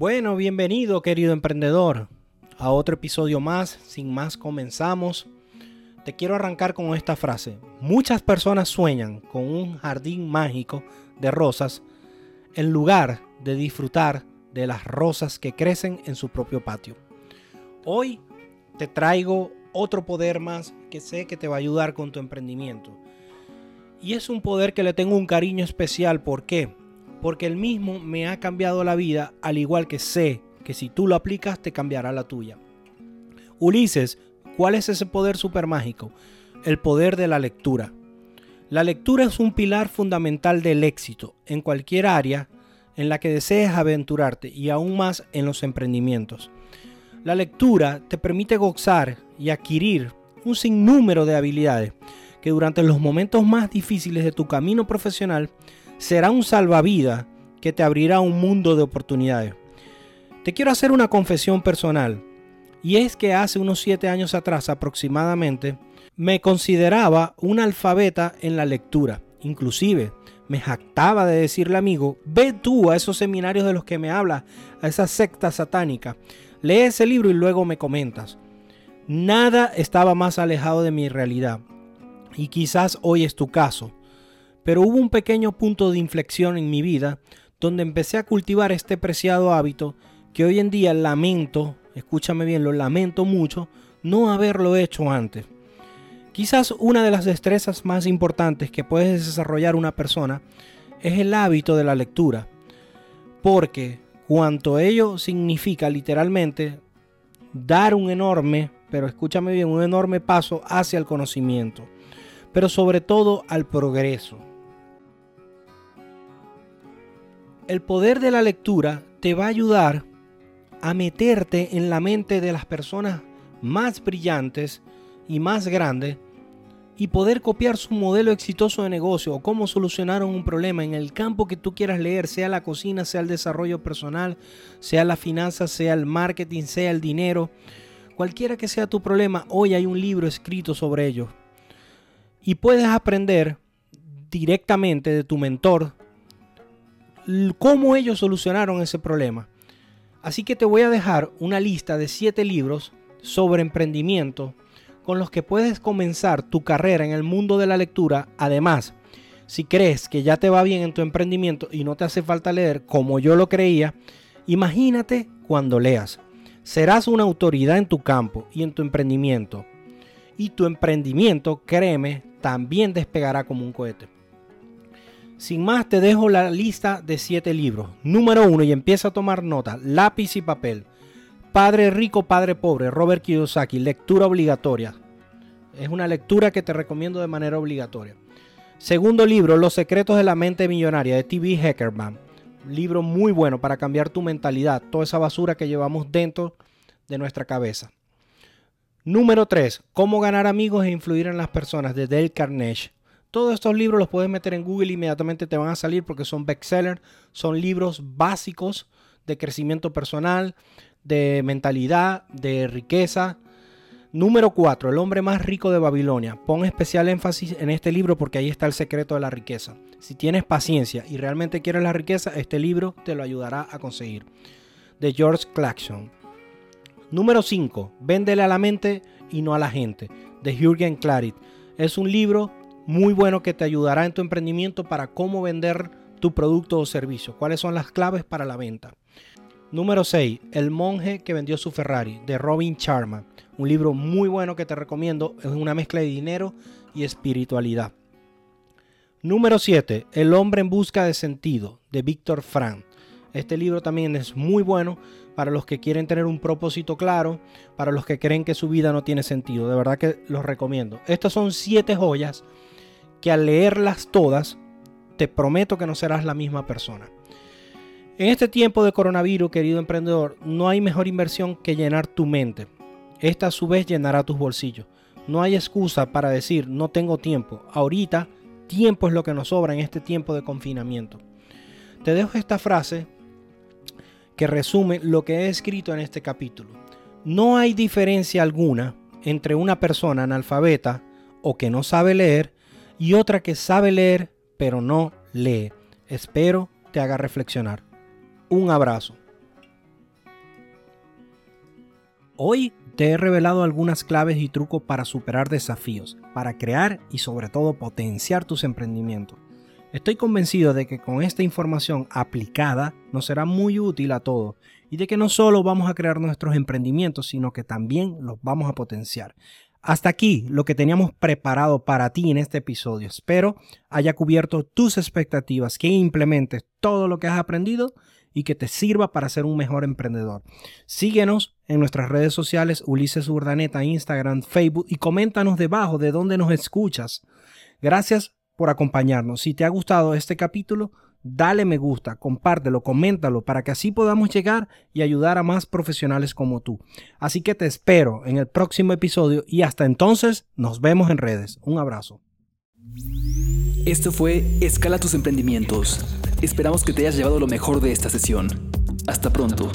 Bueno, bienvenido querido emprendedor a otro episodio más. Sin más, comenzamos. Te quiero arrancar con esta frase. Muchas personas sueñan con un jardín mágico de rosas en lugar de disfrutar de las rosas que crecen en su propio patio. Hoy te traigo otro poder más que sé que te va a ayudar con tu emprendimiento. Y es un poder que le tengo un cariño especial. ¿Por qué? Porque el mismo me ha cambiado la vida, al igual que sé que si tú lo aplicas te cambiará la tuya. Ulises, ¿cuál es ese poder super mágico? El poder de la lectura. La lectura es un pilar fundamental del éxito en cualquier área en la que desees aventurarte y aún más en los emprendimientos. La lectura te permite gozar y adquirir un sinnúmero de habilidades que durante los momentos más difíciles de tu camino profesional será un salvavidas que te abrirá un mundo de oportunidades. Te quiero hacer una confesión personal y es que hace unos 7 años atrás aproximadamente me consideraba un alfabeta en la lectura. Inclusive me jactaba de decirle amigo, ve tú a esos seminarios de los que me hablas, a esa secta satánica Lee ese libro y luego me comentas. Nada estaba más alejado de mi realidad. Y quizás hoy es tu caso. Pero hubo un pequeño punto de inflexión en mi vida donde empecé a cultivar este preciado hábito que hoy en día lamento, escúchame bien, lo lamento mucho, no haberlo hecho antes. Quizás una de las destrezas más importantes que puedes desarrollar una persona es el hábito de la lectura. Porque cuanto ello significa literalmente dar un enorme, pero escúchame bien, un enorme paso hacia el conocimiento, pero sobre todo al progreso. El poder de la lectura te va a ayudar a meterte en la mente de las personas más brillantes y más grandes y poder copiar su modelo exitoso de negocio o cómo solucionaron un problema en el campo que tú quieras leer, sea la cocina, sea el desarrollo personal, sea la finanza, sea el marketing, sea el dinero, cualquiera que sea tu problema, hoy hay un libro escrito sobre ello. Y puedes aprender directamente de tu mentor cómo ellos solucionaron ese problema. Así que te voy a dejar una lista de 7 libros sobre emprendimiento con los que puedes comenzar tu carrera en el mundo de la lectura. Además, si crees que ya te va bien en tu emprendimiento y no te hace falta leer como yo lo creía, imagínate cuando leas. Serás una autoridad en tu campo y en tu emprendimiento. Y tu emprendimiento, créeme, también despegará como un cohete. Sin más, te dejo la lista de 7 libros. Número 1 y empieza a tomar nota. Lápiz y papel. Padre rico, padre pobre, Robert Kiyosaki, lectura obligatoria. Es una lectura que te recomiendo de manera obligatoria. Segundo libro, Los secretos de la mente millonaria de T.B. Heckerman. Libro muy bueno para cambiar tu mentalidad, toda esa basura que llevamos dentro de nuestra cabeza. Número 3, Cómo ganar amigos e influir en las personas de Dale Carnegie. Todos estos libros los puedes meter en Google y inmediatamente te van a salir porque son bestsellers, son libros básicos de crecimiento personal, de mentalidad, de riqueza. Número 4. El hombre más rico de Babilonia. Pon especial énfasis en este libro porque ahí está el secreto de la riqueza. Si tienes paciencia y realmente quieres la riqueza, este libro te lo ayudará a conseguir. De George Claxon. Número 5. Véndele a la mente y no a la gente. De Jürgen Klarit. Es un libro muy bueno que te ayudará en tu emprendimiento para cómo vender tu producto o servicio. ¿Cuáles son las claves para la venta? Número 6. El monje que vendió su Ferrari, de Robin Charma. Un libro muy bueno que te recomiendo. Es una mezcla de dinero y espiritualidad. Número 7. El hombre en busca de sentido, de Víctor Frank. Este libro también es muy bueno para los que quieren tener un propósito claro, para los que creen que su vida no tiene sentido. De verdad que los recomiendo. Estas son siete joyas que al leerlas todas, te prometo que no serás la misma persona. En este tiempo de coronavirus, querido emprendedor, no hay mejor inversión que llenar tu mente. Esta a su vez llenará tus bolsillos. No hay excusa para decir no tengo tiempo. Ahorita tiempo es lo que nos sobra en este tiempo de confinamiento. Te dejo esta frase que resume lo que he escrito en este capítulo. No hay diferencia alguna entre una persona analfabeta o que no sabe leer y otra que sabe leer pero no lee. Espero te haga reflexionar. Un abrazo. Hoy te he revelado algunas claves y trucos para superar desafíos, para crear y sobre todo potenciar tus emprendimientos. Estoy convencido de que con esta información aplicada nos será muy útil a todos y de que no solo vamos a crear nuestros emprendimientos, sino que también los vamos a potenciar. Hasta aquí lo que teníamos preparado para ti en este episodio. Espero haya cubierto tus expectativas, que implementes todo lo que has aprendido y que te sirva para ser un mejor emprendedor. Síguenos en nuestras redes sociales, Ulises Urdaneta, Instagram, Facebook y coméntanos debajo de dónde nos escuchas. Gracias por acompañarnos. Si te ha gustado este capítulo, dale me gusta, compártelo, coméntalo para que así podamos llegar y ayudar a más profesionales como tú. Así que te espero en el próximo episodio y hasta entonces nos vemos en redes. Un abrazo. Esto fue Escala tus emprendimientos Esperamos que te hayas llevado lo mejor de esta sesión. Hasta pronto.